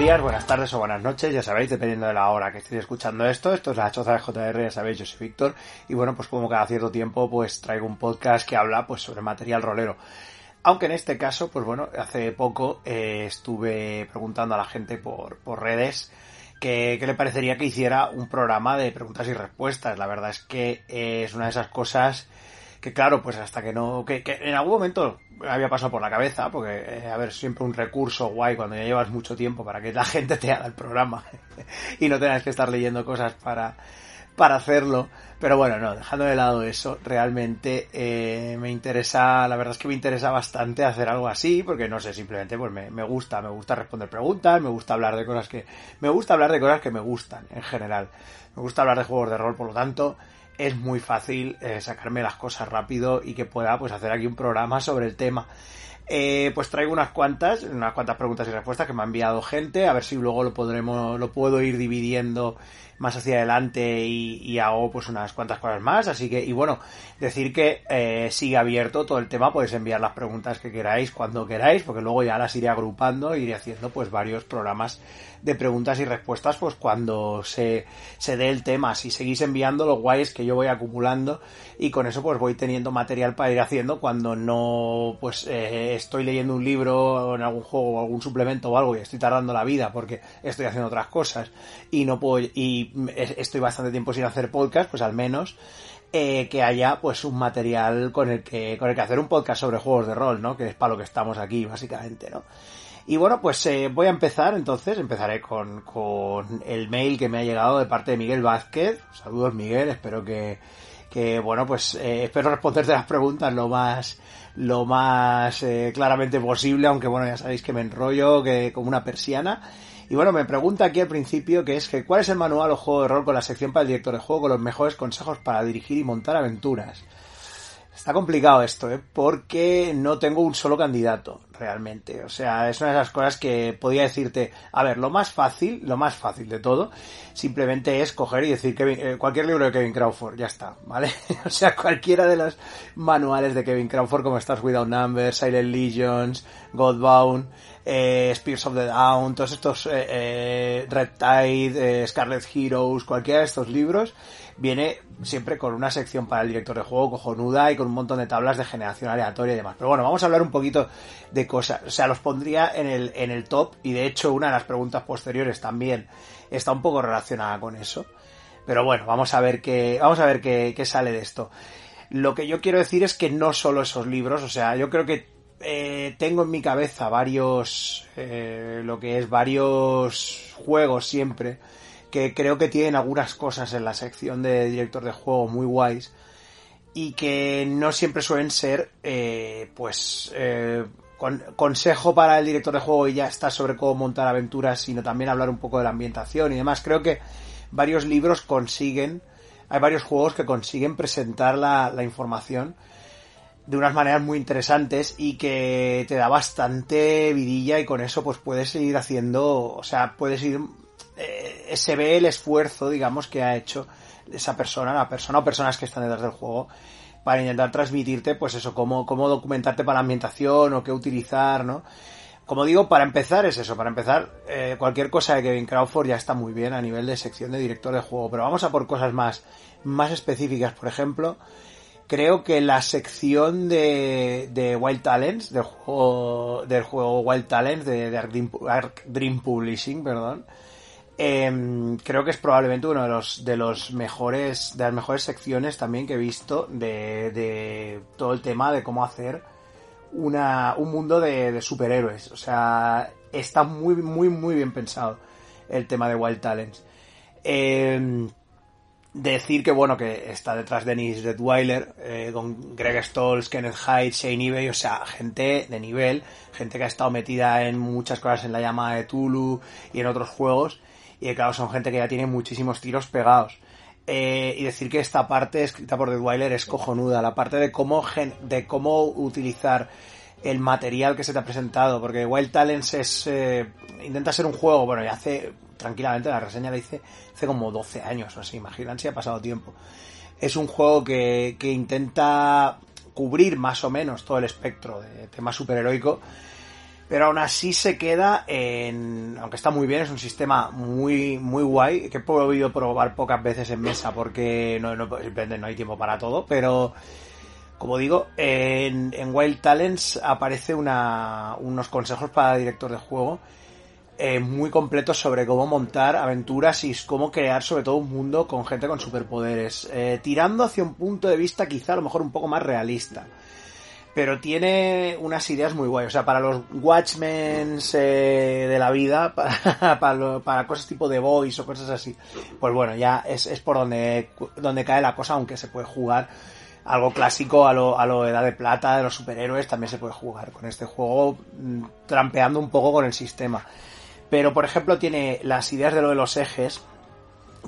Días, buenas tardes o buenas noches, ya sabéis, dependiendo de la hora que estéis escuchando esto. Esto es la choza de JR, ya sabéis, yo soy Víctor. Y bueno, pues como cada cierto tiempo, pues traigo un podcast que habla pues sobre material rolero. Aunque en este caso, pues bueno, hace poco eh, estuve preguntando a la gente por, por redes que, le parecería que hiciera un programa de preguntas y respuestas. La verdad es que eh, es una de esas cosas que claro, pues hasta que no, que, que en algún momento había pasado por la cabeza, porque, eh, a ver, siempre un recurso guay cuando ya llevas mucho tiempo para que la gente te haga el programa y no tengas que estar leyendo cosas para, para hacerlo. Pero bueno, no, dejando de lado eso, realmente eh, me interesa, la verdad es que me interesa bastante hacer algo así, porque no sé, simplemente pues me, me, gusta, me gusta responder preguntas, me gusta hablar de cosas que, me gusta hablar de cosas que me gustan en general. Me gusta hablar de juegos de rol, por lo tanto, es muy fácil eh, sacarme las cosas rápido y que pueda pues hacer aquí un programa sobre el tema. Eh, pues traigo unas cuantas, unas cuantas preguntas y respuestas que me ha enviado gente, a ver si luego lo podremos, lo puedo ir dividiendo más hacia adelante y, hago pues unas cuantas cosas más. Así que, y bueno, decir que eh, sigue abierto todo el tema, podéis enviar las preguntas que queráis cuando queráis, porque luego ya las iré agrupando, iré haciendo pues varios programas de preguntas y respuestas pues cuando se, se dé el tema. Si seguís enviando los guays que yo voy acumulando y con eso pues voy teniendo material para ir haciendo cuando no pues eh, estoy leyendo un libro en algún juego o algún suplemento o algo y estoy tardando la vida porque estoy haciendo otras cosas y no puedo y estoy bastante tiempo sin hacer podcast, pues al menos eh, que haya pues un material con el que con el que hacer un podcast sobre juegos de rol, ¿no? Que es para lo que estamos aquí básicamente, ¿no? Y bueno, pues eh, voy a empezar entonces, empezaré con, con el mail que me ha llegado de parte de Miguel Vázquez. Saludos Miguel, espero que, que bueno, pues eh, espero responderte las preguntas lo más lo más eh, claramente posible, aunque bueno, ya sabéis que me enrollo que como una persiana. Y bueno, me pregunta aquí al principio que es que ¿cuál es el manual o juego de rol con la sección para el director de juego con los mejores consejos para dirigir y montar aventuras? Está complicado esto, ¿eh? Porque no tengo un solo candidato, realmente. O sea, es una de esas cosas que podía decirte, a ver, lo más fácil, lo más fácil de todo, simplemente es coger y decir Kevin, eh, cualquier libro de Kevin Crawford, ya está, ¿vale? o sea, cualquiera de los manuales de Kevin Crawford, como Stars Without Numbers, Silent Legions, Godbound, eh, Spears of the Down, todos estos eh, eh Red Tide, Scarlet Heroes, cualquiera de estos libros, viene siempre con una sección para el director de juego cojonuda y con un montón de tablas de generación aleatoria y demás. Pero bueno, vamos a hablar un poquito de O sea, los pondría en el, en el top y de hecho una de las preguntas posteriores también está un poco relacionada con eso. Pero bueno, vamos a ver qué, vamos a ver qué, qué sale de esto. Lo que yo quiero decir es que no solo esos libros, o sea, yo creo que eh, tengo en mi cabeza varios, eh, lo que es varios juegos siempre, que creo que tienen algunas cosas en la sección de director de juego muy guays y que no siempre suelen ser, eh, pues, eh, con, consejo para el director de juego y ya está sobre cómo montar aventuras, sino también hablar un poco de la ambientación y demás. Creo que varios libros consiguen, hay varios juegos que consiguen presentar la, la información de unas maneras muy interesantes y que te da bastante vidilla y con eso pues puedes ir haciendo, o sea, puedes ir, eh, se ve el esfuerzo, digamos, que ha hecho esa persona, la persona o personas que están detrás del juego para intentar transmitirte, pues eso, cómo, cómo documentarte para la ambientación o qué utilizar, ¿no? Como digo, para empezar es eso, para empezar, eh, cualquier cosa de Kevin Crawford ya está muy bien a nivel de sección de director de juego, pero vamos a por cosas más, más específicas, por ejemplo, creo que la sección de, de Wild Talents, del juego, del juego Wild Talents de, de Arc, Dream, Publishing, perdón, eh, creo que es probablemente uno de los, de los mejores, de las mejores secciones también que he visto de, de todo el tema de cómo hacer una, un mundo de, de superhéroes. O sea, está muy, muy, muy bien pensado el tema de Wild Talents. Eh, decir que bueno que está detrás Dennis Redweiler eh, con Greg Stolz, Kenneth Hyde, Shane Ivey, o sea, gente de nivel, gente que ha estado metida en muchas cosas en la llamada de Tulu y en otros juegos, y claro, son gente que ya tiene muchísimos tiros pegados. Eh, y decir que esta parte escrita por Redweiler es cojonuda, la parte de cómo, de cómo utilizar el material que se te ha presentado, porque Wild Talents es, eh, intenta ser un juego, bueno, ya hace tranquilamente, la reseña la hice hace como 12 años o así, imaginan si ha pasado tiempo. Es un juego que, que intenta cubrir más o menos todo el espectro de tema superheroico, pero aún así se queda en, aunque está muy bien, es un sistema muy, muy guay, que he podido probar pocas veces en mesa porque no, no, hay tiempo para todo, pero como digo, en, en Wild Talents aparece una, unos consejos para director de juego eh, muy completos sobre cómo montar aventuras y cómo crear sobre todo un mundo con gente con superpoderes, eh, tirando hacia un punto de vista quizá a lo mejor un poco más realista pero tiene unas ideas muy guay. O sea, para los Watchmen eh, de la vida, para, para, cosas tipo de Voice o cosas así, pues bueno, ya es, es por donde, donde cae la cosa, aunque se puede jugar algo clásico a lo, a lo Edad de Plata de los superhéroes, también se puede jugar con este juego, mm, trampeando un poco con el sistema. Pero, por ejemplo, tiene las ideas de lo de los ejes,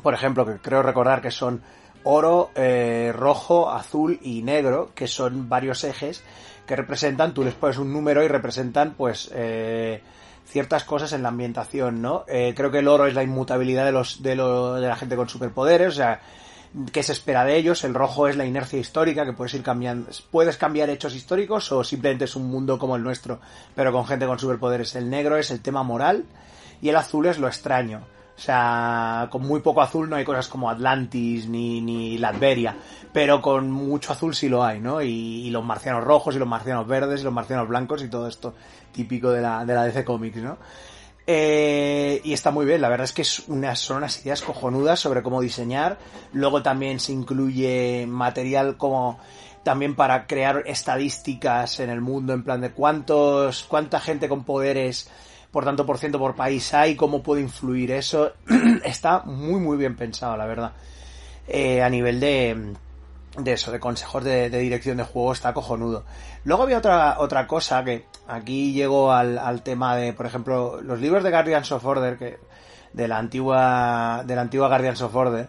por ejemplo, que creo recordar que son oro, eh, rojo, azul y negro, que son varios ejes que representan, tú les pones un número y representan pues eh, ciertas cosas en la ambientación, ¿no? Eh, creo que el oro es la inmutabilidad de los de, lo, de la gente con superpoderes, o sea, qué se espera de ellos, el rojo es la inercia histórica, que puedes ir cambiando, puedes cambiar hechos históricos o simplemente es un mundo como el nuestro, pero con gente con superpoderes. El negro es el tema moral y el azul es lo extraño. O sea, con muy poco azul no hay cosas como Atlantis ni, ni Latveria, pero con mucho azul sí lo hay, ¿no? Y, los marcianos rojos y los marcianos verdes y los marcianos blancos y todo esto típico de la, de la DC Comics, ¿no? Eh, y está muy bien, la verdad es que es unas, son unas ideas cojonudas sobre cómo diseñar. Luego también se incluye material como también para crear estadísticas en el mundo, en plan de cuántos, cuánta gente con poderes por tanto por ciento por país hay, cómo puede influir eso. Está muy, muy bien pensado, la verdad. Eh, a nivel de, de eso, de consejos de, dirección de juego, está cojonudo. Luego había otra, otra cosa que aquí llegó al, al tema de, por ejemplo, los libros de Guardians of Order, que, de la antigua, de la antigua Guardians of Order,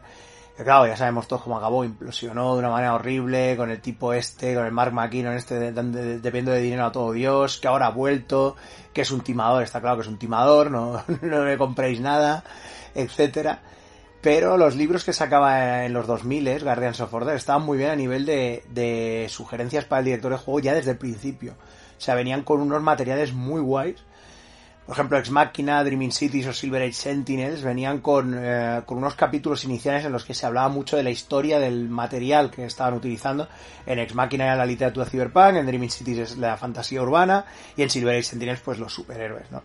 claro, ya sabemos todos cómo acabó, implosionó de una manera horrible, con el tipo este, con el Mark McKinnon este, dependiendo de dinero a todo Dios, que ahora ha vuelto, que es un timador, está claro que es un timador, no, no le compréis nada, etcétera. Pero los libros que sacaba en los 2000, Guardians of Order, estaban muy bien a nivel de, de sugerencias para el director de juego ya desde el principio. O sea, venían con unos materiales muy guays por ejemplo, Ex Machina, Dreaming Cities o Silver Age Sentinels venían con, eh, con unos capítulos iniciales en los que se hablaba mucho de la historia del material que estaban utilizando. En Ex Machina era la literatura cyberpunk, en Dreaming Cities es la fantasía urbana y en Silver Age Sentinels pues los superhéroes, ¿no?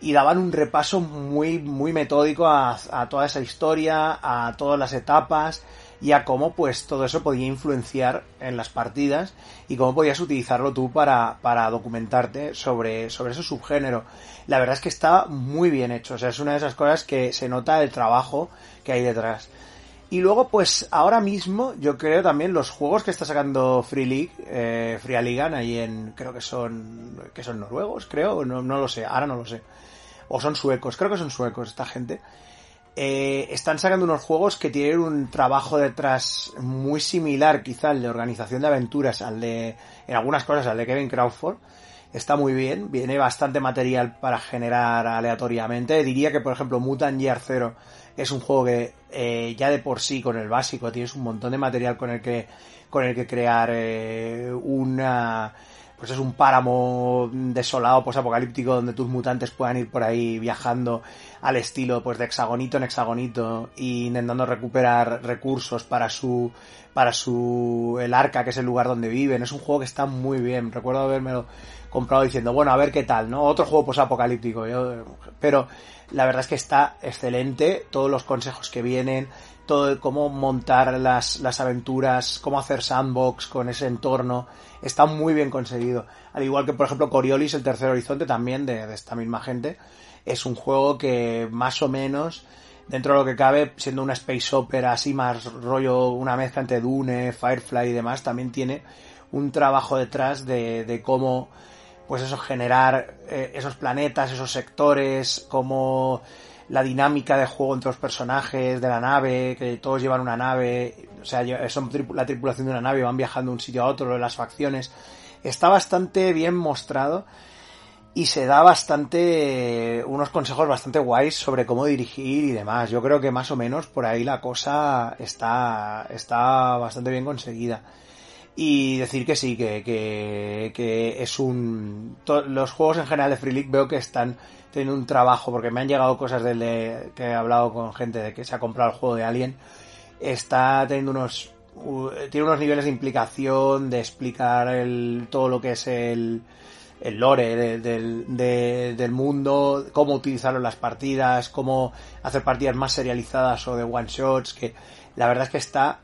Y daban un repaso muy, muy metódico a, a toda esa historia, a todas las etapas, y a cómo pues todo eso podía influenciar en las partidas y cómo podías utilizarlo tú para, para documentarte sobre, sobre ese subgénero. La verdad es que está muy bien hecho, o sea, es una de esas cosas que se nota el trabajo que hay detrás. Y luego, pues ahora mismo, yo creo también los juegos que está sacando Free League, eh, Free Ligan, ahí en, creo que son, que son noruegos, creo, no, no lo sé, ahora no lo sé. O son suecos, creo que son suecos esta gente eh, están sacando unos juegos que tienen un trabajo detrás muy similar quizá al de organización de aventuras, al de, en algunas cosas, al de Kevin Crawford. Está muy bien, viene bastante material para generar aleatoriamente. Diría que, por ejemplo, Mutant Year Zero es un juego que eh, ya de por sí, con el básico, tienes un montón de material con el que, con el que crear eh, una pues es un páramo desolado, pues apocalíptico, donde tus mutantes puedan ir por ahí viajando al estilo, pues de hexagonito en hexagonito, y intentando recuperar recursos para su, para su, el arca, que es el lugar donde viven. Es un juego que está muy bien. Recuerdo habérmelo comprado diciendo, bueno, a ver qué tal, ¿no? Otro juego pues apocalíptico, pero la verdad es que está excelente, todos los consejos que vienen, todo cómo montar las, las aventuras, cómo hacer sandbox con ese entorno, está muy bien conseguido. Al igual que, por ejemplo, Coriolis, el tercer horizonte, también de, de esta misma gente, es un juego que más o menos, dentro de lo que cabe, siendo una space opera así más rollo, una mezcla entre Dune, Firefly y demás, también tiene un trabajo detrás de, de cómo, pues eso, generar eh, esos planetas, esos sectores, cómo la dinámica de juego entre los personajes de la nave, que todos llevan una nave, o sea, son la tripulación de una nave, van viajando de un sitio a otro, las facciones. Está bastante bien mostrado y se da bastante, unos consejos bastante guays sobre cómo dirigir y demás. Yo creo que más o menos por ahí la cosa está, está bastante bien conseguida. Y decir que sí, que, que, que es un... los juegos en general de Free League veo que están teniendo un trabajo, porque me han llegado cosas de, que he hablado con gente de que se ha comprado el juego de Alien, está teniendo unos... tiene unos niveles de implicación, de explicar el, todo lo que es el, el lore del, del mundo, cómo utilizarlo en las partidas, cómo hacer partidas más serializadas o de one shots, que la verdad es que está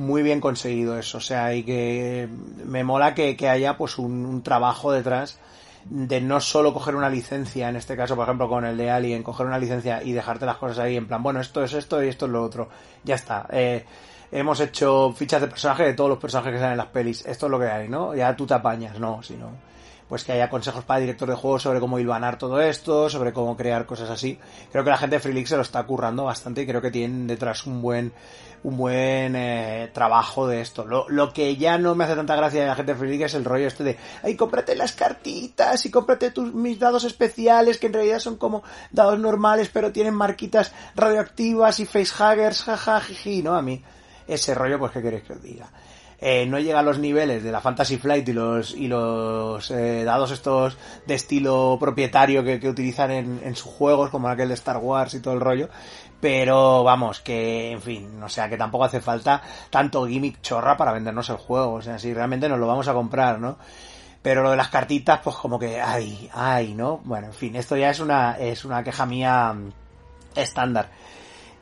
muy bien conseguido eso, o sea, y que me mola que, haya pues un, trabajo detrás de no solo coger una licencia, en este caso, por ejemplo, con el de Alien, coger una licencia y dejarte las cosas ahí en plan, bueno, esto es esto y esto es lo otro, ya está. Eh, hemos hecho fichas de personaje de todos los personajes que salen en las pelis, esto es lo que hay, ¿no? Ya tú te apañas, no, sino pues que haya consejos para el director de juegos sobre cómo hilvanar todo esto, sobre cómo crear cosas así. Creo que la gente de Free League se lo está currando bastante y creo que tienen detrás un buen un buen eh, trabajo de esto. Lo, lo, que ya no me hace tanta gracia de la gente League es el rollo este de, ay, cómprate las cartitas y cómprate tus, mis dados especiales que en realidad son como dados normales pero tienen marquitas radioactivas y facehuggers, jaja, jiji, ¿no? A mí ese rollo, pues, ¿qué queréis que os diga? eh, no llega a los niveles de la Fantasy Flight y los, y los eh, dados estos de estilo propietario que, que utilizan en, en, sus juegos, como aquel de Star Wars y todo el rollo. Pero vamos, que en fin, o sea, que tampoco hace falta tanto gimmick chorra para vendernos el juego. O sea, si realmente nos lo vamos a comprar, ¿no? Pero lo de las cartitas, pues como que, ay, ay, ¿no? Bueno, en fin, esto ya es una, es una queja mía mm, estándar.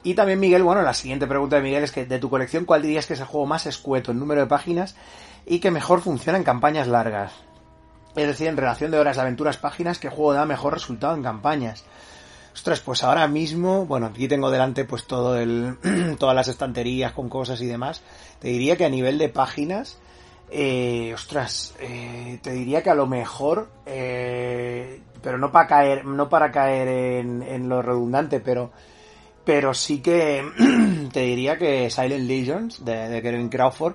Y también Miguel, bueno, la siguiente pregunta de Miguel es que de tu colección, ¿cuál dirías que es el juego más escueto en número de páginas y que mejor funciona en campañas largas? Es decir, en relación de horas de aventuras páginas, ¿qué juego da mejor resultado en campañas? Ostras, pues ahora mismo, bueno, aquí tengo delante pues todo el, todas las estanterías con cosas y demás. Te diría que a nivel de páginas, eh, ostras, eh, te diría que a lo mejor, eh, pero no para caer, no para caer en, en lo redundante, pero pero sí que te diría que Silent Legends de, Kevin Crawford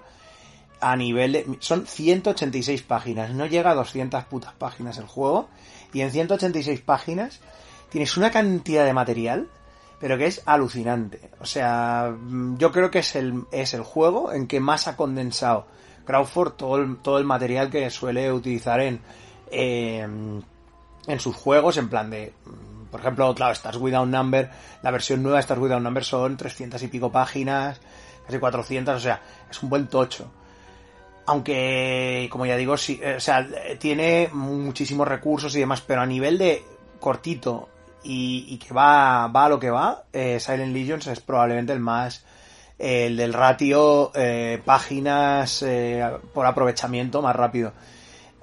a nivel de... Son 186 páginas, no llega a 200 putas páginas el juego. Y en 186 páginas tienes una cantidad de material, pero que es alucinante. O sea, yo creo que es el, es el juego en que más ha condensado Crawford todo el, todo el material que suele utilizar en, en sus juegos, en plan de por ejemplo, claro, Stars Without Number, la versión nueva de Stars Without Number son 300 y pico páginas, casi 400, o sea, es un buen tocho. Aunque, como ya digo, sí, eh, o sea, tiene muchísimos recursos y demás, pero a nivel de cortito y, que va, va a lo que va, eh, Silent Legions es probablemente el más, el del ratio eh, páginas por aprovechamiento más rápido.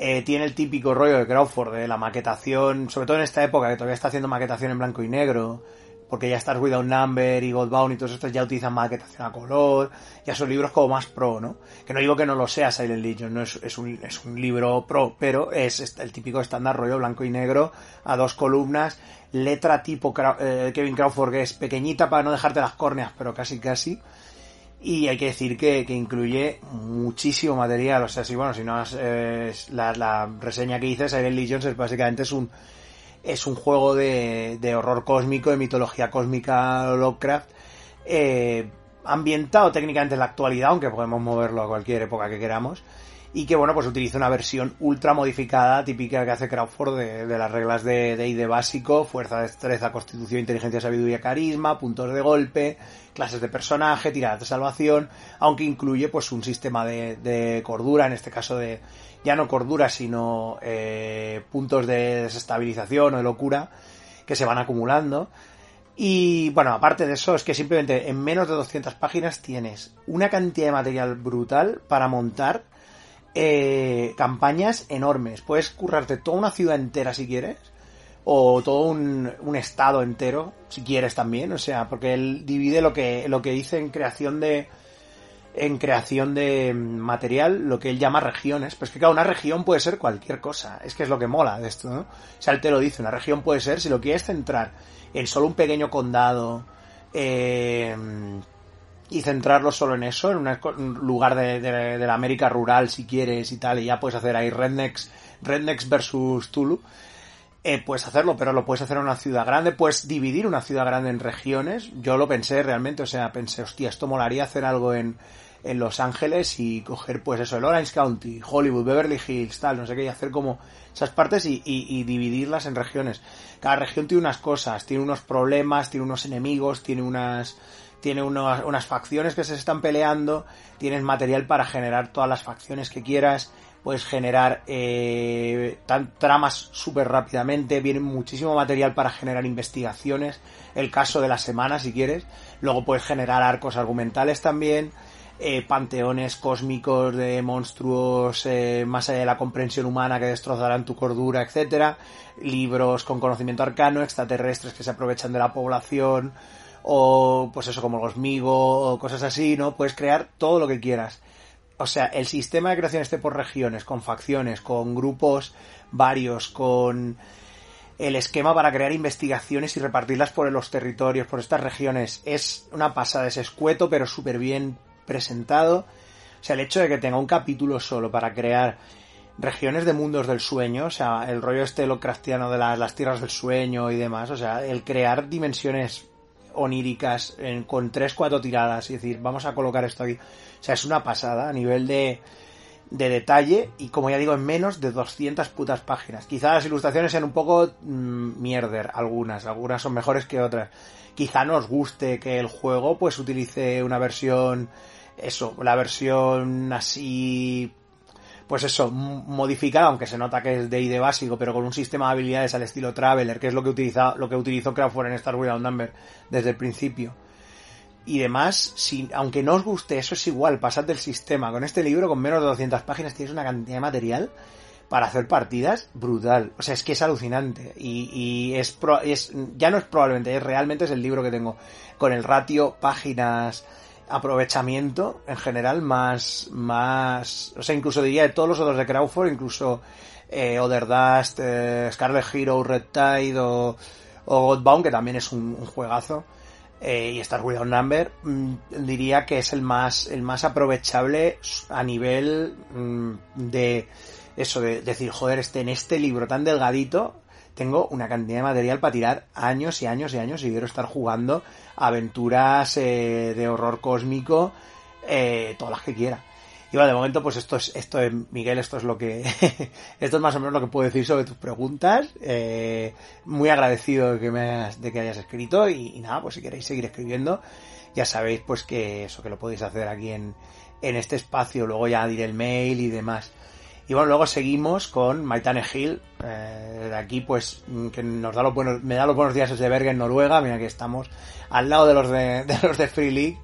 Eh, tiene el típico rollo de Crawford, de la maquetación, sobre todo en esta época que todavía está haciendo maquetación en blanco y negro, porque ya Stars Without Number y Godbound y todos estos ya utilizan maquetación a color, ya son libros como más pro, ¿no? Que no digo que no lo sea Silent Legion, no es, un, es un libro pro, pero es el típico estándar rollo blanco y negro a dos columnas, letra tipo eh, Kevin Crawford que es pequeñita para no dejarte las córneas, pero casi casi y hay que decir que, que, incluye muchísimo material. O sea, si bueno, si no es la, la, reseña que hice, Silent Legions es básicamente es un es un juego de, de horror cósmico, de mitología cósmica Lovecraft, eh, ambientado técnicamente en la actualidad, aunque podemos moverlo a cualquier época que queramos y que bueno pues utiliza una versión ultra modificada típica que hace Crawford de, las reglas de, de ID básico, fuerza, destreza, constitución, inteligencia, sabiduría, carisma, puntos de golpe, clases de personaje, tiradas de salvación, aunque incluye pues un sistema de, de cordura, en este caso de ya no cordura sino eh, puntos de desestabilización o de locura que se van acumulando. Y bueno, aparte de eso, es que simplemente en menos de 200 páginas tienes una cantidad de material brutal para montar eh, campañas enormes. Puedes currarte toda una ciudad entera si quieres. O todo un, un, estado entero, si quieres también. O sea, porque él divide lo que, lo que dice en creación de. En creación de material, lo que él llama regiones. Pues que cada una región puede ser cualquier cosa. Es que es lo que mola de esto, ¿no? O sea, él te lo dice, una región puede ser, si lo quieres centrar en solo un pequeño condado, eh, y centrarlo solo en eso, en un lugar de, de, de, la América rural si quieres y tal, y ya puedes hacer ahí Rednecks, Rednecks versus Tulu, eh, puedes hacerlo, pero lo puedes hacer en una ciudad grande, puedes dividir una ciudad grande en regiones, yo lo pensé realmente, o sea, pensé, hostia, esto molaría hacer algo en, en Los Ángeles y coger pues eso, el Orange County, Hollywood, Beverly Hills, tal, no sé qué, y hacer como esas partes y, y, dividirlas en regiones. Cada región tiene unas cosas, tiene unos problemas, tiene unos enemigos, tiene unas tiene unas, unas facciones que se están peleando, tienes material para generar todas las facciones que quieras, puedes generar eh, tramas súper rápidamente, viene muchísimo material para generar investigaciones, el caso de la semana si quieres, luego puedes generar arcos argumentales también, eh, panteones cósmicos de monstruos eh, más allá de la comprensión humana que destrozarán tu cordura, etcétera, libros con conocimiento arcano, extraterrestres que se aprovechan de la población, o pues eso como los Migo o cosas así, ¿no? Puedes crear todo lo que quieras. O sea, el sistema de creación esté por regiones, con facciones, con grupos varios, con el esquema para crear investigaciones y repartirlas por los territorios, por estas regiones, es una pasada, es escueto pero súper bien presentado. O sea, el hecho de que tenga un capítulo solo para crear regiones de mundos del sueño, o sea, el rollo este Lovecraftiano de las, las tierras del sueño y demás, o sea, el crear dimensiones oníricas con tres, cuatro tiradas y decir, vamos a colocar esto aquí. O sea, es una pasada a nivel de, de detalle y como ya digo, en menos de 200 putas páginas. Quizá las ilustraciones sean un poco mm, mierder, algunas, algunas son mejores que otras. Quizá nos guste que el juego pues utilice una versión, eso, la versión así pues eso, modificada, aunque se nota que es de ID básico, pero con un sistema de habilidades al estilo Traveler, que es lo que utiliza, lo que utilizó Craftware en Star Wars Number desde el principio. Y demás, si, aunque no os guste, eso es igual, pasad del sistema. Con este libro, con menos de 200 páginas, tienes una cantidad de material para hacer partidas brutal. O sea, es que es alucinante. Y, y es, es, ya no es probablemente, es realmente es el libro que tengo. Con el ratio páginas aprovechamiento en general más, más, o sea, incluso diría de todos los otros de Crawford, incluso eh, Other Dust, eh, Scarlet Hero, Red Tide o, o Godbound, que también es un, juegazo, eh, y Star Without Number, mm, diría que es el más, el más aprovechable a nivel mm, de eso, de, decir, joder, este, en este libro tan delgadito, tengo una cantidad de material para tirar años y años y años y quiero estar jugando aventuras eh, de horror cósmico, eh, todas las que quiera. Y bueno, de momento, pues esto es, esto es, Miguel, esto es lo que, esto es más o menos lo que puedo decir sobre tus preguntas. Eh, muy agradecido de que me de que hayas escrito y, nada, pues si queréis seguir escribiendo, ya sabéis pues que eso, que lo podéis hacer aquí en, en este espacio, luego ya diré el mail y demás. Y bueno, luego seguimos con Maitane Hill, eh, de aquí pues que nos da los buenos, me da los buenos días desde Bergen, Noruega, mira que estamos al lado de los de, los de Free League.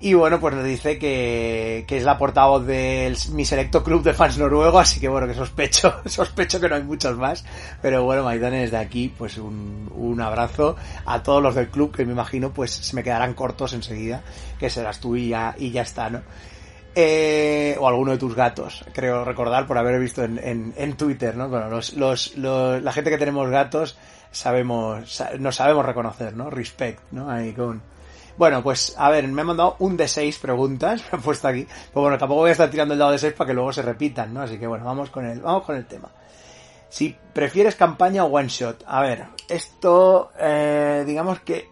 Y bueno, pues nos dice que, que es la portavoz de mi selecto club de fans noruego, así que bueno, que sospecho, sospecho que no hay muchos más. Pero bueno, Maitane desde aquí, pues un, un abrazo a todos los del club, que me imagino pues se me quedarán cortos enseguida, que serás tú y ya, y ya está, ¿no? Eh, o alguno de tus gatos, creo recordar por haber visto en, en, Twitter, ¿no? Bueno, los, los, la gente que tenemos gatos sabemos, nos sabemos reconocer, ¿no? Respect, ¿no? Ahí con... Bueno, pues a ver, me han mandado un de seis preguntas, me han puesto aquí. Pues bueno, tampoco voy a estar tirando el dado de seis para que luego se repitan, ¿no? Así que bueno, vamos con el, vamos con el tema. Si prefieres campaña o one shot. A ver, esto, eh, digamos que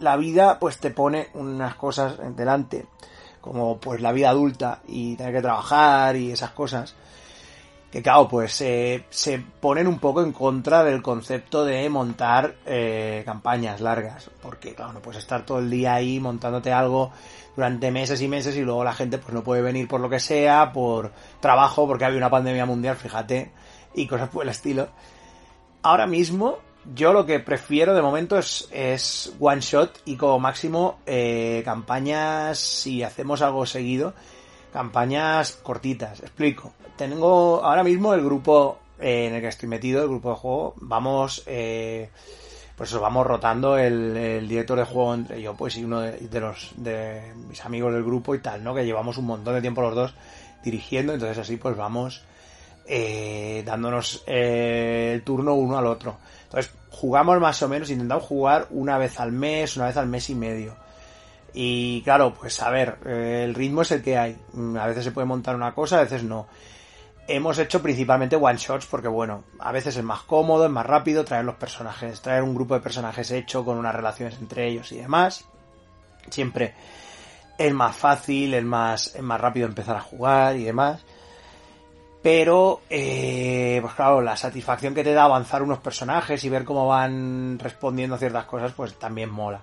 la vida pues te pone unas cosas delante como pues la vida adulta y tener que trabajar y esas cosas, que claro, pues eh, se ponen un poco en contra del concepto de montar eh, campañas largas, porque claro, no puedes estar todo el día ahí montándote algo durante meses y meses y luego la gente pues no puede venir por lo que sea, por trabajo, porque había una pandemia mundial, fíjate, y cosas por el estilo. Ahora mismo yo lo que prefiero de momento es, es one shot y como máximo eh, campañas, si hacemos algo seguido, campañas cortitas. Explico. Tengo ahora mismo el grupo eh, en el que estoy metido, el grupo de juego, vamos, eh, pues vamos rotando el, el, director de juego entre yo pues y uno de, los de mis amigos del grupo y tal, ¿no? Que llevamos un montón de tiempo los dos dirigiendo, entonces así pues vamos eh, dándonos eh, el turno uno al otro. Entonces, jugamos más o menos, intentamos jugar una vez al mes, una vez al mes y medio. Y claro, pues a ver, eh, el ritmo es el que hay. Mm, a veces se puede montar una cosa, a veces no. Hemos hecho principalmente one shots porque bueno, a veces es más cómodo, es más rápido traer los personajes, traer un grupo de personajes hecho con unas relaciones entre ellos y demás. Siempre es más fácil, es más, es más rápido empezar a jugar y demás. Pero, eh, pues claro, la satisfacción que te da avanzar unos personajes y ver cómo van respondiendo a ciertas cosas, pues también mola.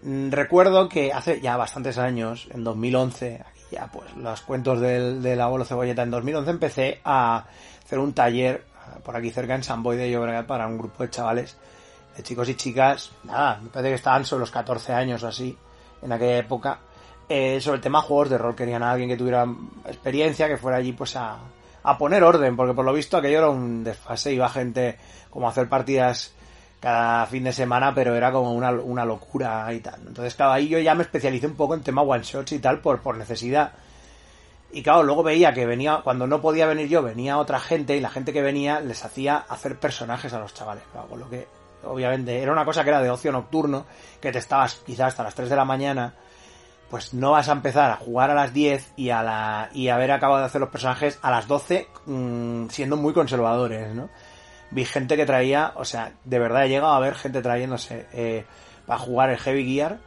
Mm, recuerdo que hace ya bastantes años, en 2011, aquí ya pues los cuentos del, del abuelo cebolleta, en 2011 empecé a hacer un taller eh, por aquí cerca en San Boy de Llobregat para un grupo de chavales, de chicos y chicas, nada, me parece que estaban sobre los 14 años o así, en aquella época, eh, sobre el tema juegos de rol, querían a alguien que tuviera experiencia, que fuera allí pues a, a poner orden, porque por lo visto aquello era un desfase, iba gente como a hacer partidas cada fin de semana, pero era como una, una locura y tal. Entonces, claro, ahí yo ya me especialicé un poco en tema one shots y tal por, por necesidad. Y claro, luego veía que venía, cuando no podía venir yo, venía otra gente y la gente que venía les hacía hacer personajes a los chavales. Claro, lo que obviamente era una cosa que era de ocio nocturno, que te estabas quizás hasta las 3 de la mañana, pues no vas a empezar a jugar a las 10 y a la y haber acabado de hacer los personajes a las 12 mmm, siendo muy conservadores, ¿no? vi gente que traía, o sea, de verdad he llegado a ver gente trayéndose eh, para jugar el Heavy Gear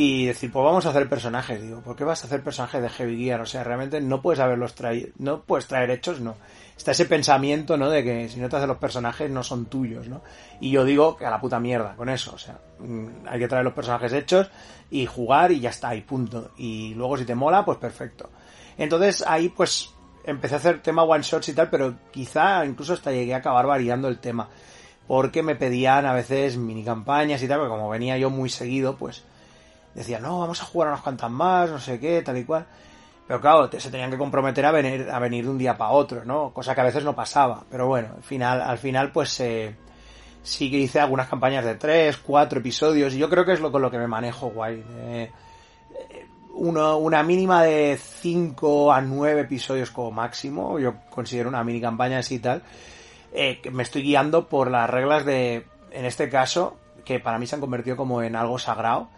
y decir, pues vamos a hacer personajes. Digo, ¿por qué vas a hacer personajes de Heavy Gear? O sea, realmente no puedes haberlos traído, no puedes traer hechos, no. Está ese pensamiento, ¿no? De que si no te haces los personajes no son tuyos, ¿no? Y yo digo que a la puta mierda con eso, o sea, mm, hay que traer los personajes hechos y jugar y ya está, y punto. Y luego si te mola, pues perfecto. Entonces ahí pues empecé a hacer tema one shots y tal, pero quizá incluso hasta llegué a acabar variando el tema. Porque me pedían a veces mini campañas y tal, porque como venía yo muy seguido, pues decía, no, vamos a jugar unas cuantas más, no sé qué, tal y cual. Pero claro, se tenían que comprometer a venir, a venir de un día para otro, ¿no? Cosa que a veces no pasaba. Pero bueno, al final, al final pues eh, sí que hice algunas campañas de tres, cuatro episodios, y yo creo que es lo con lo que me manejo guay. Eh, uno, una mínima de 5 a 9 episodios como máximo, yo considero una mini campaña así y tal, eh, me estoy guiando por las reglas de, en este caso, que para mí se han convertido como en algo sagrado,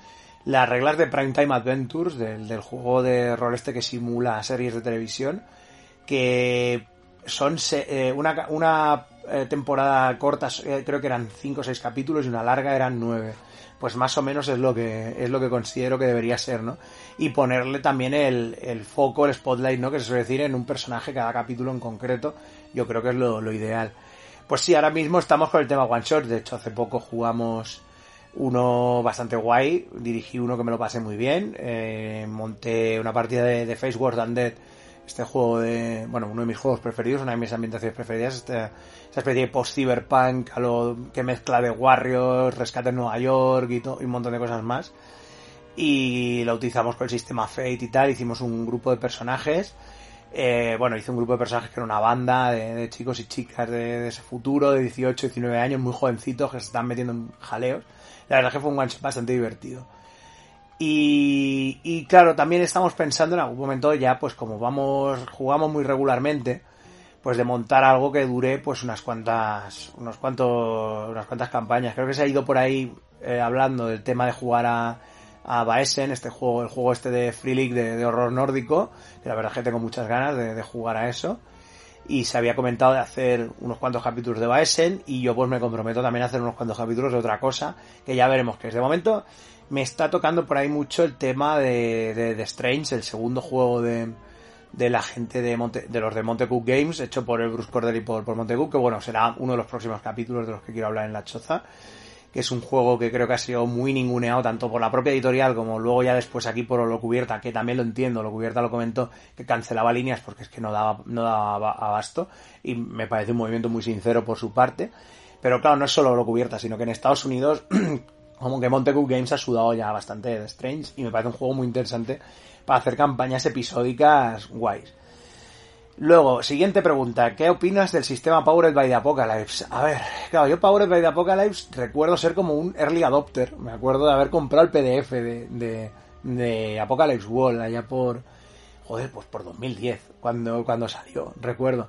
las reglas de Primetime Adventures, del, del juego de rol este que simula series de televisión, que son eh, una, una eh, temporada corta, eh, creo que eran 5 o 6 capítulos y una larga eran 9 pues más o menos es lo que es lo que considero que debería ser, ¿no? Y ponerle también el, el foco, el spotlight, ¿no? Que se suele decir en un personaje cada capítulo en concreto, yo creo que es lo, lo ideal. Pues sí, ahora mismo estamos con el tema One Shot, de hecho hace poco jugamos uno bastante guay, dirigí uno que me lo pasé muy bien, eh, monté una partida de, Face Wars Undead este juego de, bueno, uno de mis juegos preferidos, una de mis ambientaciones preferidas, esta especie de post-cyberpunk a lo que mezcla de Warriors, Rescate en Nueva York y, y, un montón de cosas más. Y lo utilizamos con el sistema Fate y tal, hicimos un grupo de personajes. Eh, bueno, hice un grupo de personajes que era una banda de, de chicos y chicas de, de, ese futuro, de 18, 19 años, muy jovencitos, que se están metiendo en jaleos. La verdad es que fue un one bastante divertido. Y, y, claro, también estamos pensando en algún momento ya, pues como vamos, jugamos muy regularmente, pues de montar algo que dure pues unas cuantas, unos cuantos, unas cuantas campañas. Creo que se ha ido por ahí eh, hablando del tema de jugar a, a Baesen, este juego, el juego este de Free League de, horror nórdico, que la verdad es que tengo muchas ganas de, jugar a eso. Y se había comentado de hacer unos cuantos capítulos de Baesen y yo pues me comprometo también a hacer unos cuantos capítulos de otra cosa, que ya veremos que es. De momento me está tocando por ahí mucho el tema de, de, de Strange, el segundo juego de, de la gente de, Monte, de los de Montecook Games, hecho por el Bruce Corder y por, por que bueno, será uno de los próximos capítulos de los que quiero hablar en la choza, que es un juego que creo que ha sido muy ninguneado tanto por la propia editorial como luego ya después aquí por lo cubierta, que también lo entiendo, lo cubierta lo comentó, que cancelaba líneas porque es que no daba, no daba abasto, y me parece un movimiento muy sincero por su parte, pero claro, no es solo lo cubierta, sino que en Estados Unidos como que Montecook Games ha sudado ya bastante de Strange y me parece un juego muy interesante para hacer campañas episódicas guays. Luego, siguiente pregunta, ¿qué opinas del sistema Powered by the Apocalypse? A ver, claro, yo Powered by the Apocalypse recuerdo ser como un early adopter, me acuerdo de haber comprado el PDF de, de, de Apocalypse Wall allá por, joder, pues por 2010, cuando, cuando salió, recuerdo.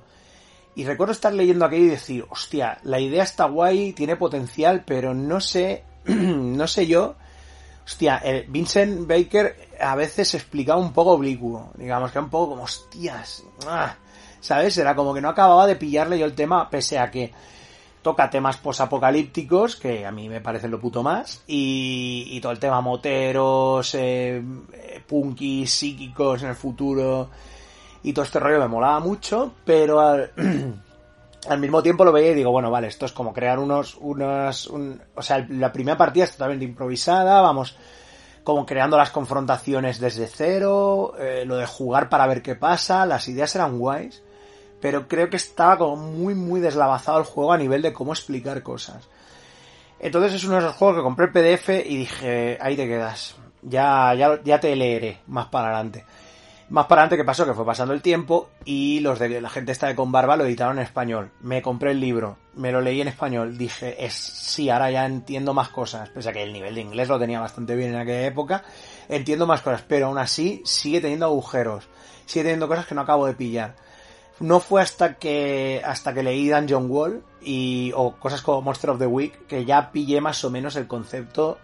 Y recuerdo estar leyendo aquello y decir, hostia, la idea está guay, tiene potencial, pero no sé no sé yo, hostia, eh, Vincent Baker a veces explicaba un poco oblicuo, digamos que un poco como, hostias, ah, ¿sabes? Era como que no acababa de pillarle yo el tema, pese a que toca temas posapocalípticos, que a mí me parecen lo puto más, y, y todo el tema moteros, eh, punkis, psíquicos en el futuro, y todo este rollo me molaba mucho, pero al, mismo tiempo lo veía y digo, bueno, vale, esto es como crear unos, unos, un, o sea, la primera partida es totalmente improvisada, vamos como creando las confrontaciones desde cero, eh, lo de jugar para ver qué pasa, las ideas eran guays, pero creo que estaba como muy, muy deslavazado el juego a nivel de cómo explicar cosas. Entonces es uno de esos juegos que compré el PDF y dije, ahí te quedas, ya, ya, ya te leeré más para adelante. Más para adelante que pasó, que fue pasando el tiempo y los de la gente esta de con barba lo editaron en español. Me compré el libro, me lo leí en español, dije, es, sí, ahora ya entiendo más cosas, pese a que el nivel de inglés lo tenía bastante bien en aquella época, entiendo más cosas, pero aún así sigue teniendo agujeros, sigue teniendo cosas que no acabo de pillar. No fue hasta que, hasta que leí Dungeon Wall y, o cosas como Monster of the Week, que ya pillé más o menos el concepto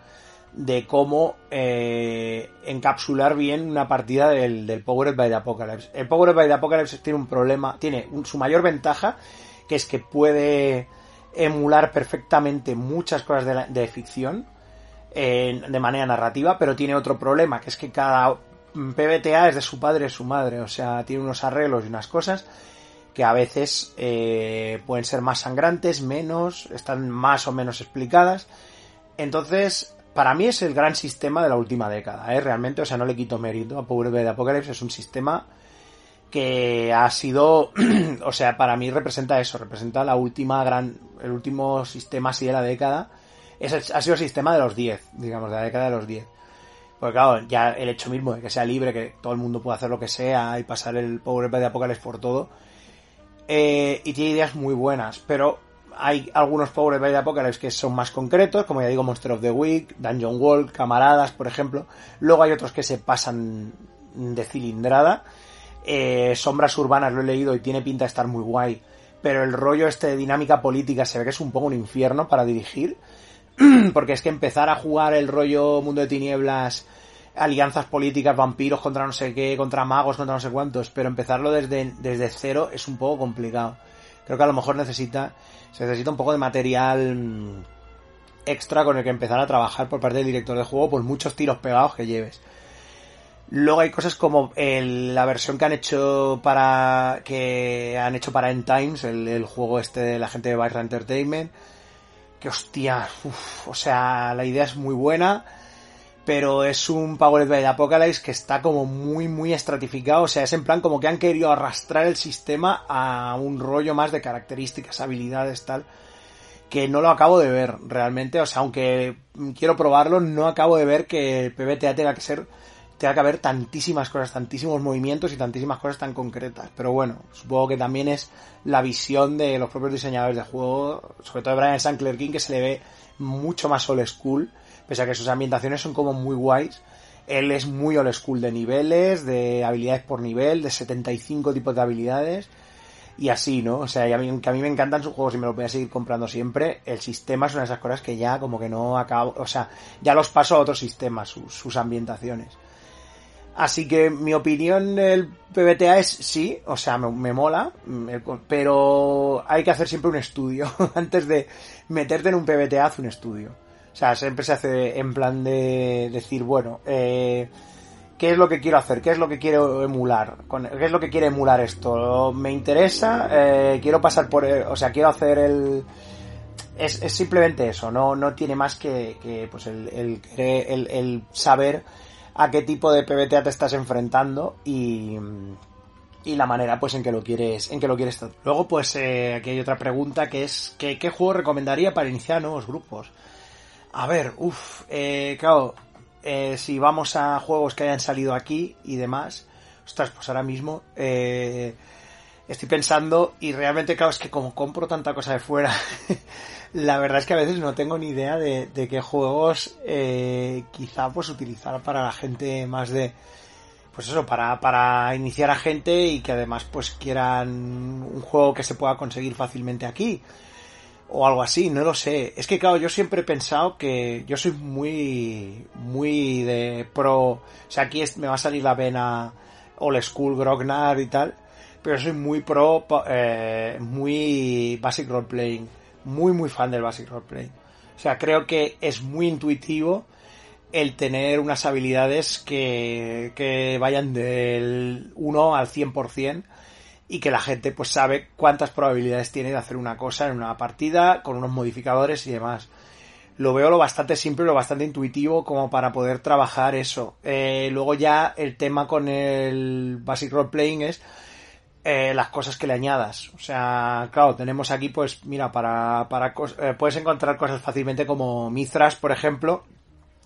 de cómo eh, encapsular bien una partida del, del Powered by the Apocalypse. El Powered by the Apocalypse tiene un problema, tiene su mayor ventaja, que es que puede emular perfectamente muchas cosas de, ficción de manera narrativa, pero tiene otro problema, que es que cada PBTA es de su padre su madre, o sea, tiene unos arreglos y unas cosas que a veces eh, pueden ser más sangrantes, menos, están más o menos explicadas. Entonces, para mí es el gran sistema de la última década, ¿eh? realmente, o sea, no le quito mérito a Power de Apocalypse, es un sistema que ha sido, o sea, para mí representa eso, representa la última gran, el último sistema así de la década, es ha sido el sistema de los 10, digamos, de la década de los 10. Porque claro, ya el hecho mismo de que sea libre, que todo el mundo pueda hacer lo que sea y pasar el Power de Apocalypse por todo, eh, y tiene ideas muy buenas, pero hay algunos Power by the Apocalypse que son más concretos, como ya digo, Monster of the Week, Dungeon World, Camaradas, por ejemplo. Luego hay otros que se pasan de cilindrada. Eh, Sombras Urbanas lo he leído y tiene pinta de estar muy guay. Pero el rollo este de dinámica política se ve que es un poco un infierno para dirigir. Porque es que empezar a jugar el rollo Mundo de Tinieblas, alianzas políticas, vampiros contra no sé qué, contra magos, contra no sé cuántos, pero empezarlo desde, desde cero es un poco complicado. Creo que a lo mejor necesita se necesita un poco de material mm, extra con el que empezar a trabajar por parte del director de juego por muchos tiros pegados que lleves. Luego hay cosas como la versión que han hecho para que han hecho para End Times, el, juego este de la gente de Vice Entertainment, que hostia, o sea, la idea es muy buena, pero es un Powered by Apocalypse que está como muy, muy estratificado. O sea, es en plan como que han querido arrastrar el sistema a un rollo más de características, habilidades, tal. Que no lo acabo de ver realmente. O sea, aunque quiero probarlo, no acabo de ver que el PBTA tenga que ser, tenga que haber tantísimas cosas, tantísimos movimientos y tantísimas cosas tan concretas. Pero bueno, supongo que también es la visión de los propios diseñadores de juego, sobre todo de Brian Sankler King, que se le ve mucho más old school pese a que sus ambientaciones son como muy guays. Él es muy old school de niveles, de habilidades por nivel, de 75 tipos de habilidades. Y así, ¿no? O sea, a mí, que a mí me encantan sus juegos y me los voy a seguir comprando siempre. El sistema es una de esas cosas que ya como que no acabo... O sea, ya los paso a otros sistemas, sus, ambientaciones. Así que mi opinión del PBTA es sí, o sea, me, me, mola, pero hay que hacer siempre un estudio. Antes de meterte en un PBTA, haz un estudio. O sea, siempre se hace en plan de decir, bueno, eh, ¿qué es lo que quiero hacer? ¿Qué es lo que quiero emular? ¿Qué es lo que quiere emular esto? ¿Me interesa? Eh, quiero pasar por... O sea, quiero hacer el... Es, es simplemente eso, no, no tiene más que, que pues el, el, saber a qué tipo de PBTA te estás enfrentando y, y la manera pues en que lo quieres en que lo quieres luego pues eh, aquí hay otra pregunta que es ¿qué, qué juego recomendaría para iniciar nuevos grupos a ver, uff, eh, claro, eh, si vamos a juegos que hayan salido aquí y demás, ostras, pues ahora mismo eh, estoy pensando y realmente, claro, es que como compro tanta cosa de fuera, la verdad es que a veces no tengo ni idea de, de qué juegos eh, quizá pues utilizar para la gente más de pues eso, para, para iniciar a gente y que además pues quieran un juego que se pueda conseguir fácilmente aquí o algo así, no lo sé. Es que claro, yo siempre he pensado que yo soy muy, muy de pro, o sea, aquí me va a salir la vena old school, Grognar y tal, pero soy muy pro, eh, muy basic role playing. Muy, muy fan del Basic Roleplay. O sea, creo que es muy intuitivo el tener unas habilidades que, que vayan del 1 al 100% y que la gente pues sabe cuántas probabilidades tiene de hacer una cosa en una partida con unos modificadores y demás. Lo veo lo bastante simple, lo bastante intuitivo como para poder trabajar eso. Eh, luego ya el tema con el Basic Role Playing es eh, las cosas que le añadas. O sea, claro, tenemos aquí pues, mira, para, para eh, puedes encontrar cosas fácilmente como Mithras, por ejemplo,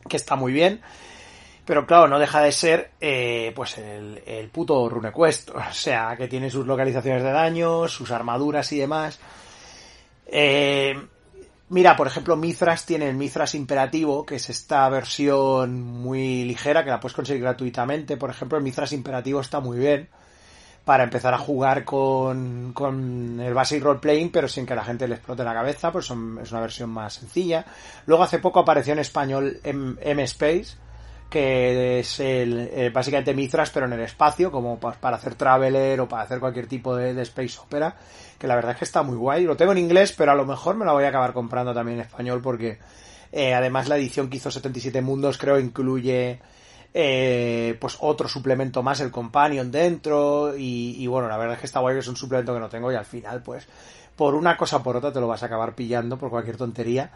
que está muy bien pero claro, no deja de ser, eh, pues el, el puto RuneQuest. O sea, que tiene sus localizaciones de daño, sus armaduras y demás. Eh, mira, por ejemplo, Mithras tiene el Mithras Imperativo, que es esta versión muy ligera, que la puedes conseguir gratuitamente. Por ejemplo, el Mithras Imperativo está muy bien para empezar a jugar con, con el Basic Role Playing, pero sin que la gente le explote la cabeza, pues es una versión más sencilla. Luego hace poco apareció en español M-Space, que es el, eh, básicamente Mithras, pero en el espacio, como para hacer Traveler o para hacer cualquier tipo de, Space Opera, que la verdad es que está muy guay. Lo tengo en inglés, pero a lo mejor me la voy a acabar comprando también en español porque eh, además la edición que hizo 77 mundos creo incluye eh, pues otro suplemento más, el Companion dentro y, y bueno, la verdad es que está guay que es un suplemento que no tengo y al final pues por una cosa por otra te lo vas a acabar pillando por cualquier tontería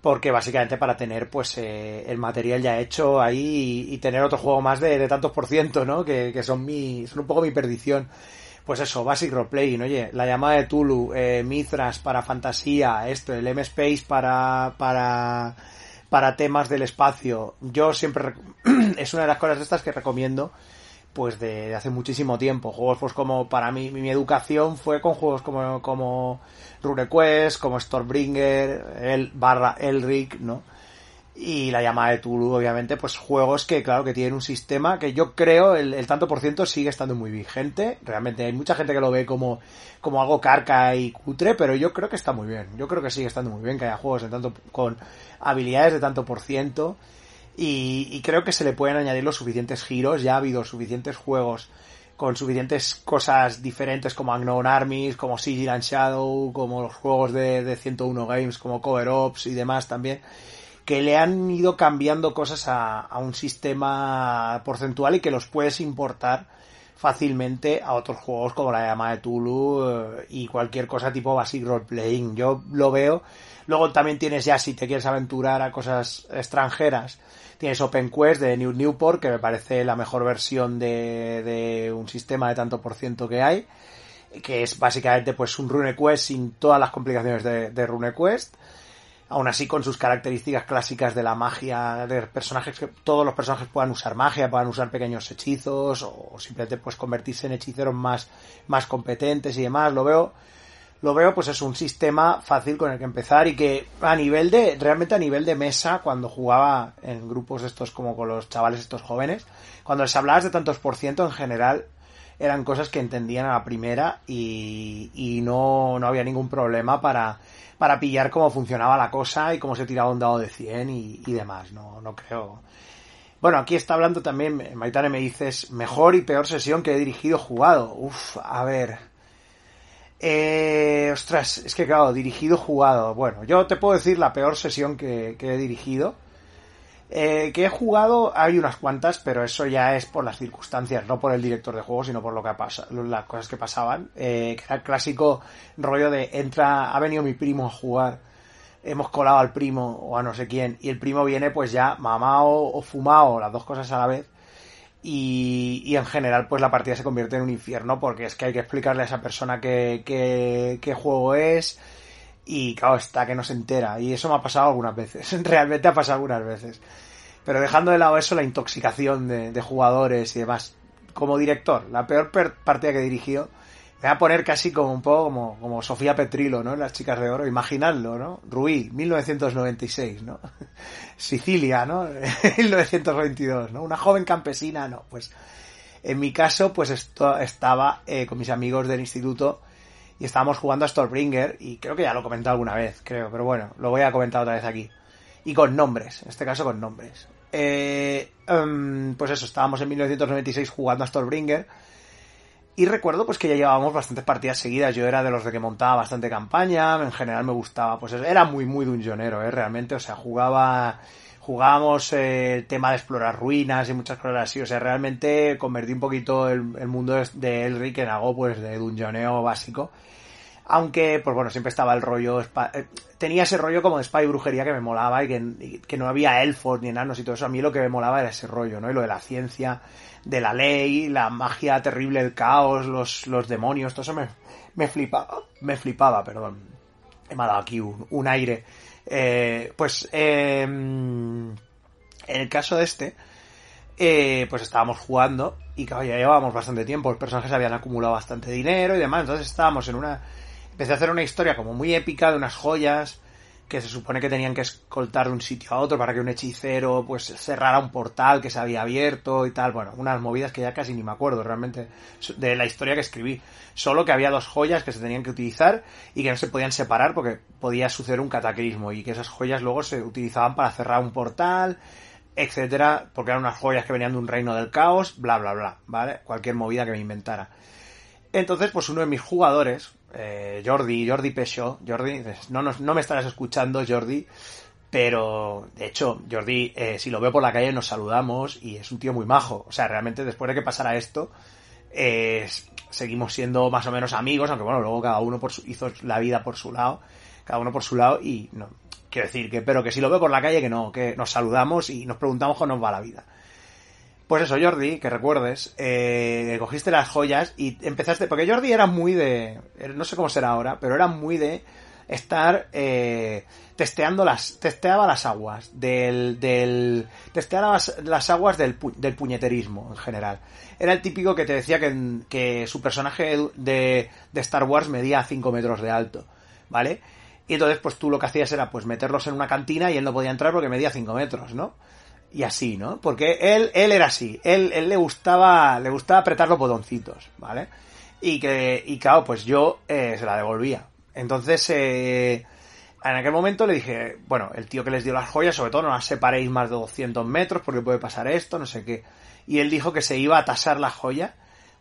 porque básicamente para tener pues eh, el material ya hecho ahí y, tener otro juego más de, tantos por ciento, ¿no? Que, que, son mi, son un poco mi perdición. Pues eso, Basic Roleplaying, oye, la llamada de Tulu, eh, Mithras para fantasía, esto, el M-Space para, para, para temas del espacio. Yo siempre, es una de las cosas estas que recomiendo pues de, hace muchísimo tiempo. Juegos pues como para mí, mi, educación fue con juegos como, como RuneQuest, como Stormbringer, el barra Elric, ¿no? Y la llamada de Tulu, obviamente, pues juegos que, claro, que tienen un sistema que yo creo el, tanto por ciento sigue estando muy vigente. Realmente hay mucha gente que lo ve como, como algo carca y cutre, pero yo creo que está muy bien. Yo creo que sigue estando muy bien que haya juegos de tanto, con habilidades de tanto por ciento y, creo que se le pueden añadir los suficientes giros. Ya ha habido suficientes juegos con suficientes cosas diferentes como Unknown Armies, como Sigil and Shadow, como los juegos de, de 101 Games, como Cover Ops y demás también, que le han ido cambiando cosas a, un sistema porcentual y que los puedes importar fácilmente a otros juegos como la llama de Tulu eh, y cualquier cosa tipo Basic Role Playing. Yo lo veo. Luego también tienes ya si te quieres aventurar a cosas extranjeras Tienes OpenQuest de New Newport, que me parece la mejor versión de, de un sistema de tanto por ciento que hay, que es básicamente pues un RuneQuest sin todas las complicaciones de, de RuneQuest aún así con sus características clásicas de la magia, de personajes que todos los personajes puedan usar magia, puedan usar pequeños hechizos o simplemente pues convertirse en hechiceros más, más competentes y demás. Lo veo lo veo pues es un sistema fácil con el que empezar y que a nivel de, realmente a nivel de mesa, cuando jugaba en grupos estos como con los chavales estos jóvenes, cuando les hablabas de tantos por ciento en general, eran cosas que entendían a la primera y, y no, no había ningún problema para, para pillar cómo funcionaba la cosa y cómo se tiraba un dado de 100 y, y demás, no, no creo. Bueno, aquí está hablando también, Maitane me dices, mejor y peor sesión que he dirigido jugado. Uf, a ver, eh, ostras, es que claro, dirigido, jugado. Bueno, yo te puedo decir la peor sesión que, he dirigido. Eh, que he jugado, hay unas cuantas, pero eso ya es por las circunstancias, no por el director de juego, sino por lo que pasa, las cosas que pasaban. Eh, que era el clásico rollo de entra, ha venido mi primo a jugar, hemos colado al primo o a no sé quién, y el primo viene pues ya mamado o fumado, las dos cosas a la vez y, y, en general pues la partida se convierte en un infierno porque es que hay que explicarle a esa persona qué, qué, juego es y claro está que no se entera y eso me ha pasado algunas veces, realmente ha pasado algunas veces. Pero dejando de lado eso, la intoxicación de, de jugadores y demás, como director, la peor partida que he dirigido me voy a poner casi como un poco como, como Sofía Petrilo, ¿no? En Las Chicas de Oro, imaginadlo, ¿no? Ruí, 1996, ¿no? Sicilia, ¿no? 1922, ¿no? Una joven campesina, no, pues en mi caso, pues esto estaba eh, con mis amigos del instituto y estábamos jugando a Stormbringer y creo que ya lo he comentado alguna vez, creo, pero bueno, lo voy a comentar otra vez aquí. Y con nombres, en este caso con nombres. Eh, em, pues eso, estábamos en 1996 jugando a Stormbringer Y recuerdo pues que ya llevábamos bastantes partidas seguidas. Yo era de los de que montaba bastante campaña. En general me gustaba. Pues era muy, muy dungeonero, ¿eh? Realmente. O sea, jugaba jugábamos eh, el tema de explorar ruinas y muchas cosas así. O sea, realmente convertí un poquito el, mundo de Elric en algo pues de dungeoneo básico. Aunque, pues bueno, siempre estaba el rollo... Eh, tenía ese rollo como de spy y brujería que me molaba y que, que, no había elfos ni enanos y todo eso. A mí lo que me molaba era ese rollo, ¿no? Y lo de la ciencia, de la ley, la magia terrible, el caos, los, los demonios, todo eso me, me flipaba. Me flipaba, perdón. Me ha dado aquí un, un aire. Eh, pues eh, en el caso de este, eh, pues estábamos jugando y claro, ya llevábamos bastante tiempo, los personajes habían acumulado bastante dinero y demás, entonces estábamos en una... Empecé a hacer una historia como muy épica de unas joyas, que se supone que tenían que escoltar de un sitio a otro para que un hechicero pues cerrara un portal que se había abierto y tal. Bueno, unas movidas que ya casi ni me acuerdo realmente de la historia que escribí. Solo que había dos joyas que se tenían que utilizar y que no se podían separar porque podía suceder un cataclismo y que esas joyas luego se utilizaban para cerrar un portal, etcétera, porque eran unas joyas que venían de un reino del caos, bla bla bla, ¿vale? Cualquier movida que me inventara. Entonces, pues uno de mis jugadores, eh, Jordi, Jordi Pesho, Jordi, no, no, me estarás escuchando, Jordi, pero de hecho, Jordi, eh, si lo veo por la calle nos saludamos y es un tío muy majo. O sea, realmente después de que pasara esto, seguimos siendo más o menos amigos, aunque bueno, luego cada uno por su, hizo la vida por su lado, cada uno por su lado y no, quiero decir que, pero que si lo veo por la calle que no, que nos saludamos y nos preguntamos cómo nos va la vida. Pues eso, Jordi, que recuerdes, eh, cogiste las joyas y empezaste, porque Jordi era muy de, no sé cómo será ahora, pero era muy de estar eh, testeando las, testeaba las aguas del, del, testeaba las, aguas del, del puñeterismo en general. Era el típico que te decía que, que su personaje de, de Star Wars medía 5 metros de alto, ¿vale? Y entonces, pues tú lo que hacías era, pues meterlos en una cantina y él no podía entrar porque medía 5 metros, ¿no? Y así, ¿no? Porque él, él era así, él, él le gustaba, le gustaba apretar los botoncitos, ¿vale? Y que, y claro, pues yo eh, se la devolvía. Entonces, eh, en aquel momento le dije, bueno, el tío que les dio las joyas, sobre todo no las separéis más de 200 metros porque puede pasar esto, no sé qué. Y él dijo que se iba a tasar la joya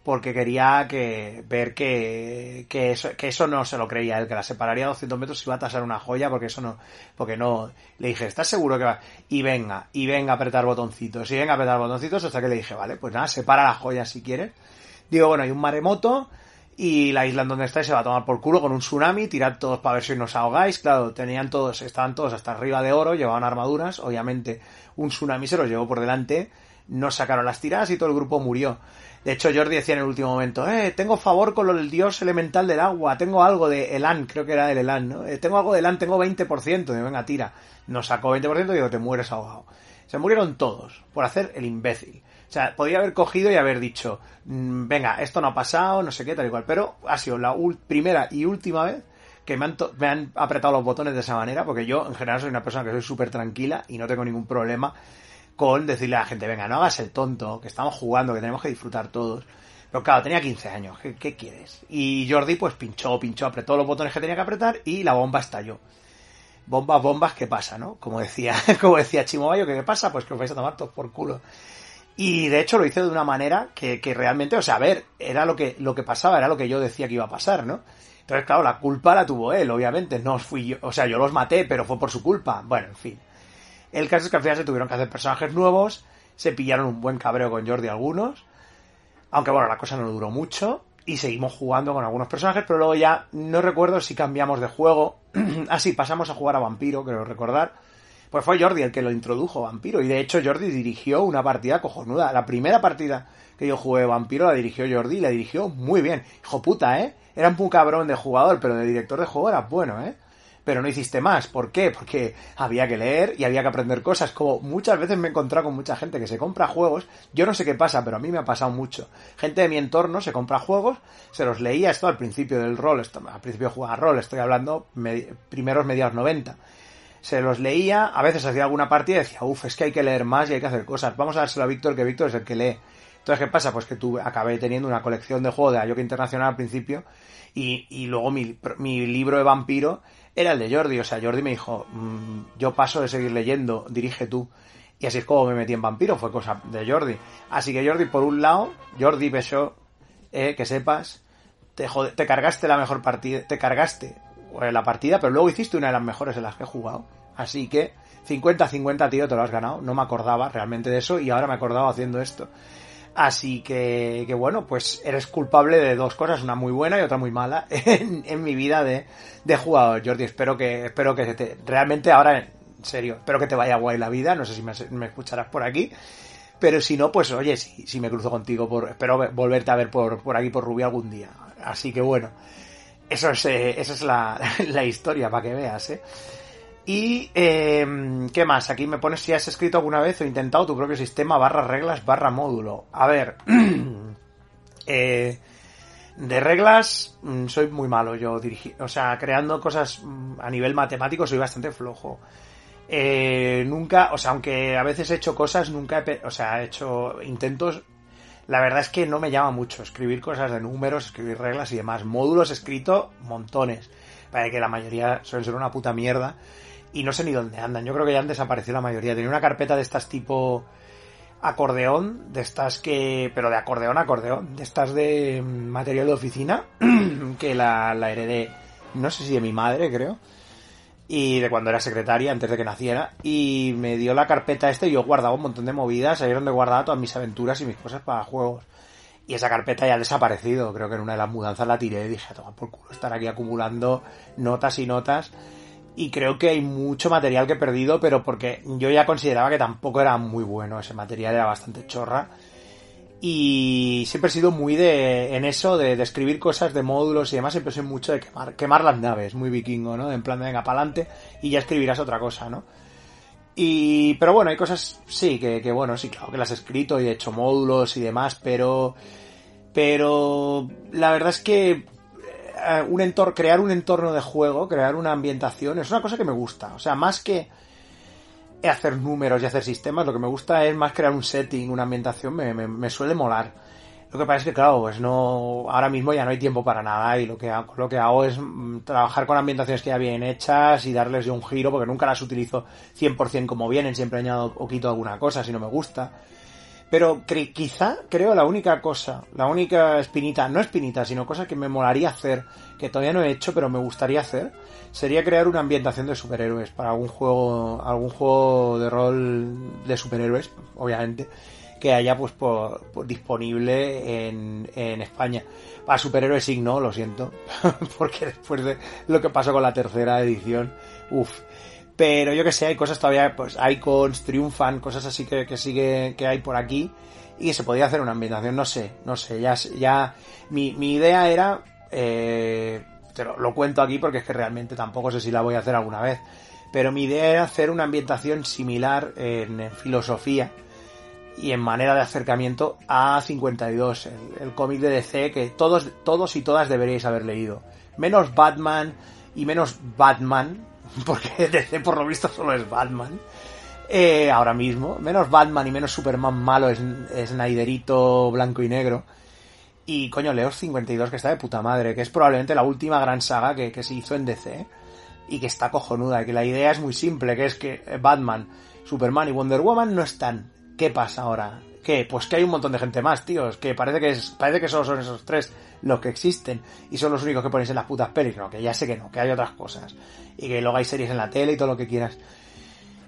porque quería que ver que, que, eso, que eso no se lo creía él, que la separaría a 200 metros y iba a tasar una joya porque eso no, porque no, le dije, ¿estás seguro que va? Y venga, y venga a apretar botoncitos, y venga a apretar botoncitos hasta que le dije, vale, pues nada, separa la joya si quieres. Digo, bueno, hay un maremoto y la isla en donde estáis se va a tomar por culo con un tsunami, tirad todos para ver si nos ahogáis, claro, tenían todos, estaban todos hasta arriba de oro, llevaban armaduras, obviamente un tsunami se los llevó por delante, no sacaron las tiradas y todo el grupo murió. De hecho, Jordi decía en el último momento, eh, tengo favor con el dios elemental del agua, tengo algo de Elan, creo que era el Elan, ¿no? Eh, tengo algo de Elan, tengo 20%, digo, venga, tira. Nos sacó 20% y digo, te mueres ahogado. Se murieron todos por hacer el imbécil. O sea, podía haber cogido y haber dicho, mm, venga, esto no ha pasado, no sé qué, tal y cual. Pero ha sido la primera y última vez que me han, me han apretado los botones de esa manera, porque yo en general soy una persona que soy súper tranquila y no tengo ningún problema con decirle a la gente, venga, no hagas el tonto, que estamos jugando, que tenemos que disfrutar todos. Pero claro, tenía 15 años, ¿qué, quieres? Y Jordi pues pinchó, pinchó, apretó los botones que tenía que apretar y la bomba estalló. Bombas, bombas, ¿qué pasa, no? Como decía, como decía Chimobayo, ¿qué pasa? Pues que os vais a tomar todos por culo. Y de hecho lo hice de una manera que, que, realmente, o sea, a ver, era lo que, lo que pasaba, era lo que yo decía que iba a pasar, ¿no? Entonces, claro, la culpa la tuvo él, obviamente, no fui yo, o sea, yo los maté, pero fue por su culpa. Bueno, en fin. El caso es que al final se tuvieron que hacer personajes nuevos, se pillaron un buen cabreo con Jordi algunos, aunque bueno, la cosa no duró mucho, y seguimos jugando con algunos personajes, pero luego ya no recuerdo si cambiamos de juego. Así, pasamos a jugar a Vampiro, creo recordar. Pues fue Jordi el que lo introdujo Vampiro, y de hecho Jordi dirigió una partida cojonuda. La primera partida que yo jugué Vampiro la dirigió Jordi y la dirigió muy bien. Hijo puta, ¿eh? Era un cabrón de jugador, pero de director de juego era bueno, ¿eh? Pero no hiciste más. ¿Por qué? Porque había que leer y había que aprender cosas. Como muchas veces me he encontrado con mucha gente que se compra juegos, yo no sé qué pasa, pero a mí me ha pasado mucho. Gente de mi entorno se compra juegos, se los leía esto al principio del rol, esto, al principio jugaba rol, estoy hablando primeros mediados 90 se los leía, a veces hacía alguna partida y decía, uff, es que hay que leer más y hay que hacer cosas. Vamos a dárselo a Víctor, que Víctor es el que lee. Entonces, ¿qué pasa? Pues que tuve, acabé teniendo una colección de juegos de Ayoka Internacional al principio y, y luego mi, mi libro de vampiro era el de Jordi. O sea, Jordi me dijo, mm, yo paso de seguir leyendo, dirige tú. Y así es como me metí en Vampiro, fue cosa de Jordi. Así que Jordi, por un lado, Jordi Besó, eh, que sepas, te, te cargaste la mejor partida, te cargaste eh, la partida, pero luego hiciste una de las mejores en las que he jugado. Así que 50-50, tío, te lo has ganado. No me acordaba realmente de eso y ahora me he acordado haciendo esto. Así que, que bueno, pues eres culpable de dos cosas, una muy buena y otra muy mala en, mi vida de, de, jugador, Jordi. Espero que, espero que te, realmente ahora, en serio, espero que te vaya guay la vida. No sé si me, escucharás por aquí. Pero si no, pues oye, si, me cruzo contigo, por, espero volverte a ver por, por aquí, por Rubio algún día. Así que bueno, eso es, eh, es la, la historia para que veas, ¿eh? Y, eh, ¿qué más? Aquí me pones si has escrito alguna vez o intentado tu propio sistema barra reglas barra módulo. A ver, eh, de reglas mm, soy muy malo yo dirigir, o sea, creando cosas mm, a nivel matemático soy bastante flojo. Eh, nunca, o sea, aunque a veces he hecho cosas, nunca he, o sea, he hecho intentos. La verdad es que no me llama mucho escribir cosas de números, escribir reglas y demás. Módulos he escrito montones. Para que la mayoría suelen ser una puta mierda y no sé ni dónde andan. Yo creo que ya han desaparecido la mayoría. Tenía una carpeta de estas tipo acordeón, de estas que... pero de acordeón, acordeón, de estas de material de oficina, que la, heredé, no sé si de mi madre, creo, y de cuando era secretaria, antes de que naciera, y me dio la carpeta esta y yo guardaba un montón de movidas, ahí es donde guardaba todas mis aventuras y mis cosas para juegos. Y esa carpeta ya ha desaparecido, creo que en una de las mudanzas la tiré y dije, toma por culo, estar aquí acumulando notas y notas y creo que hay mucho material que he perdido, pero porque yo ya consideraba que tampoco era muy bueno, ese material era bastante chorra. Y siempre he sido muy de, en eso, de, escribir cosas de módulos y demás, siempre soy mucho de quemar, quemar las naves, muy vikingo, ¿no? En plan de venga para adelante y ya escribirás otra cosa, ¿no? Y, pero bueno, hay cosas, sí, que, que bueno, sí, claro que las he escrito y he hecho módulos y demás, pero, pero la verdad es que eh, un entorno, crear un entorno de juego, crear una ambientación, es una cosa que me gusta. O sea, más que hacer números y hacer sistemas, lo que me gusta es más crear un setting, una ambientación, me, me, suele molar. Lo que pasa es que, claro, pues no, ahora mismo ya no hay tiempo para nada y lo que hago, lo que hago es mm, trabajar con ambientaciones que ya vienen hechas y darles de un giro porque nunca las utilizo 100% como vienen, siempre añado o quito alguna cosa si no me gusta. Pero quizá, creo, la única cosa, la única espinita, no espinita, sino cosa que me molaría hacer, que todavía no he hecho, pero me gustaría hacer, sería crear una ambientación de superhéroes para algún juego, algún juego de rol de superhéroes, obviamente, que haya pues por, disponible en, en España. Para superhéroes sí, no, lo siento, porque después de lo que pasó con la tercera edición, uff, pero yo que sé, hay cosas todavía, pues Icons, Triunfan, cosas así que, que sigue, que hay por aquí. Y se podía hacer una ambientación, no sé, no sé, ya, ya, mi, mi idea era, eh, te lo, cuento aquí porque es que realmente tampoco sé si la voy a hacer alguna vez. Pero mi idea era hacer una ambientación similar en, en filosofía y en manera de acercamiento a 52, el, el cómic de DC que todos, todos y todas deberíais haber leído. Menos Batman y menos Batman, porque DC por lo visto solo es Batman. Eh, ahora mismo, menos Batman y menos Superman malo es, Snyderito blanco y negro. Y coño, Leos 52 que está de puta madre, que es probablemente la última gran saga que, que se hizo en DC y que está cojonuda, que la idea es muy simple, que es que Batman, Superman y Wonder Woman no están. ¿Qué pasa ahora? ¿Qué? Pues que hay un montón de gente más, tíos, que parece que es, parece que solo son esos tres los que existen y son los únicos que ponéis en las putas pelis. No, que ya sé que no, que hay otras cosas. Y que luego hay series en la tele y todo lo que quieras.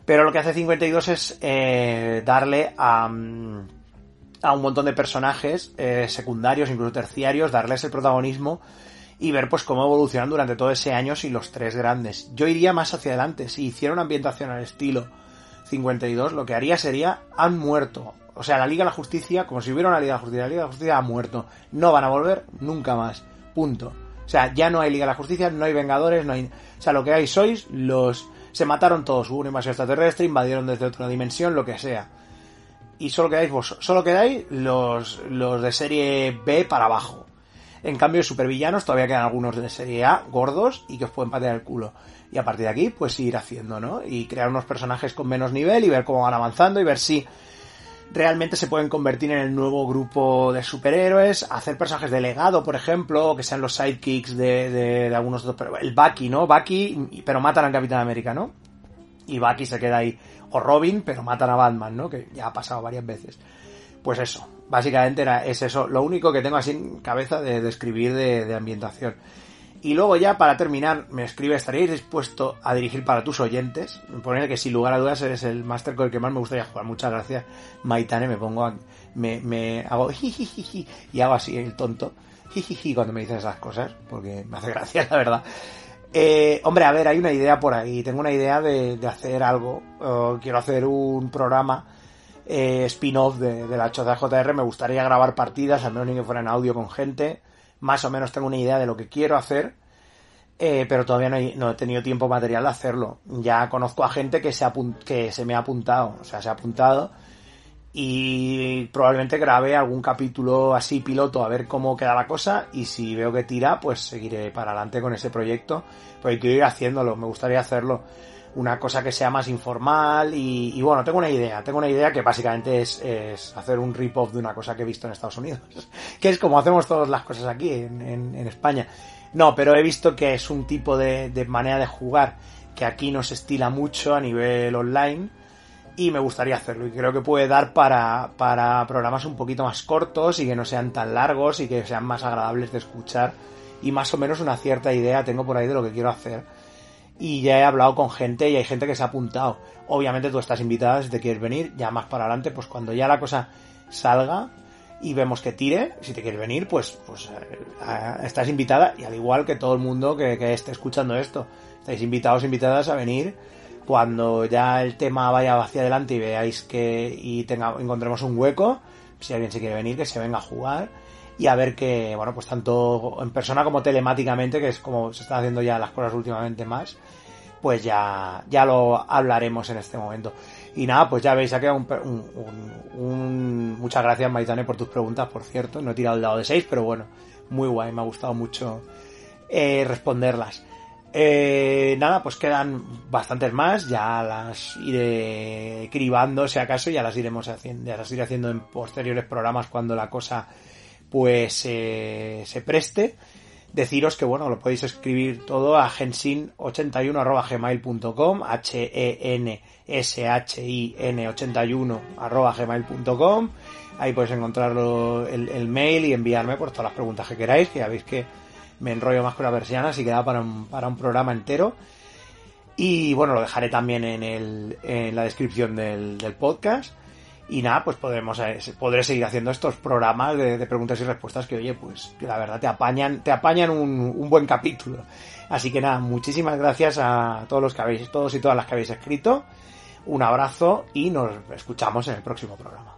Pero lo que hace 52 es eh, darle a, mm, a un montón de personajes eh, secundarios, incluso terciarios, darles el protagonismo y ver pues cómo evolucionan durante todo ese año y los tres grandes. Yo iría más hacia adelante. Si hiciera una ambientación al estilo 52, lo que haría sería han muerto o sea, la Liga de la Justicia, como si hubiera una Liga de la Justicia, la Liga de la Justicia ha muerto. No van a volver nunca más. Punto. O sea, ya no hay Liga de la Justicia, no hay Vengadores, no hay... O sea, lo que hay sois los... Se mataron todos, hubo una invasión extraterrestre, invadieron desde otra dimensión, lo que sea. Y solo quedáis vos, solo quedáis los, los de serie B para abajo. En cambio, supervillanos todavía quedan algunos de serie A, gordos, y que os pueden patear el culo. Y a partir de aquí, pues ir haciendo, ¿no? Y crear unos personajes con menos nivel y ver cómo van avanzando y ver si realmente se pueden convertir en el nuevo grupo de superhéroes, hacer personajes de legado, por ejemplo, que sean los sidekicks de, de, de algunos otros, el Bucky, ¿no? Bucky, pero matan al Capitán América, ¿no? Y Bucky se queda ahí, o Robin, pero matan a Batman, ¿no? Que ya ha pasado varias veces. Pues eso, básicamente era, es eso, lo único que tengo así en cabeza de, escribir de, ambientación. Y luego ya para terminar, me escribe, ¿estaríais dispuesto a dirigir para tus oyentes? Me que sin lugar a dudas eres el máster con el que más me gustaría jugar. Muchas gracias, Maitane, me pongo, a, me, me hago y hago así el tonto, jijiji cuando me dicen esas cosas, porque me hace gracia, la verdad. Eh, hombre, a ver, hay una idea por ahí. Tengo una idea de, de hacer algo. quiero hacer un programa eh, spin-off de, la Choza JR. Me gustaría grabar partidas, al menos ni que fuera en audio con gente. Más o menos tengo una idea de lo que quiero hacer. Eh, pero todavía no, he tenido tiempo material de hacerlo. Ya conozco a gente que se, que se me ha apuntado. O sea, se ha apuntado y probablemente grabe algún capítulo así piloto a ver cómo queda la cosa y si veo que tira pues seguiré para adelante con ese proyecto porque quiero ir haciéndolo, me gustaría hacerlo una cosa que sea más informal y, bueno, tengo una idea, tengo una idea que básicamente es, hacer un rip-off de una cosa que he visto en Estados Unidos, que es como hacemos todas las cosas aquí en, España. No, pero he visto que es un tipo de, de manera de jugar que aquí no se estila mucho a nivel online y me gustaría hacerlo y creo que puede dar para, para programas un poquito más cortos y que no sean tan largos y que sean más agradables de escuchar y más o menos una cierta idea tengo por ahí de lo que quiero hacer y ya he hablado con gente y hay gente que se ha apuntado. Obviamente tú estás invitada si te quieres venir ya más para adelante pues cuando ya la cosa salga y vemos que tire si te quieres venir pues pues eh, estás invitada y al igual que todo el mundo que, que esté escuchando esto estáis invitados invitadas a venir. Cuando ya el tema vaya hacia adelante y veáis que y tenga, encontremos un hueco, si alguien se quiere venir, que se venga a jugar y a ver que, bueno, pues tanto en persona como telemáticamente, que es como se están haciendo ya las cosas últimamente más, pues ya, ya lo hablaremos en este momento. Y nada, pues ya veis, ha quedado un, un, muchas gracias Maitane por tus preguntas, por cierto, no he tirado el dado de 6, pero bueno, muy guay, me ha gustado mucho eh, responderlas. Eh, nada, pues quedan bastantes más, ya las iré cribando si acaso, ya las iremos haciendo, ya las iré haciendo en posteriores programas cuando la cosa pues se preste. Deciros que bueno, lo podéis escribir todo a gensin81 h e n s h i n 81 gmail.com. Ahí podéis encontrarlo el, mail y enviarme por todas las preguntas que queráis, que ya veis que me enrollo más con la persiana, así que da para un, para un programa entero. Y bueno, lo dejaré también en, el, en la descripción del podcast. Y nada, pues podremos, eh, podré seguir haciendo estos programas de, preguntas y respuestas que, oye, pues que la verdad te apañan, te apañan un, un, buen capítulo. Así que nada, muchísimas gracias a todos los que habéis, todos y todas las que habéis escrito. Un abrazo y nos escuchamos en el próximo programa.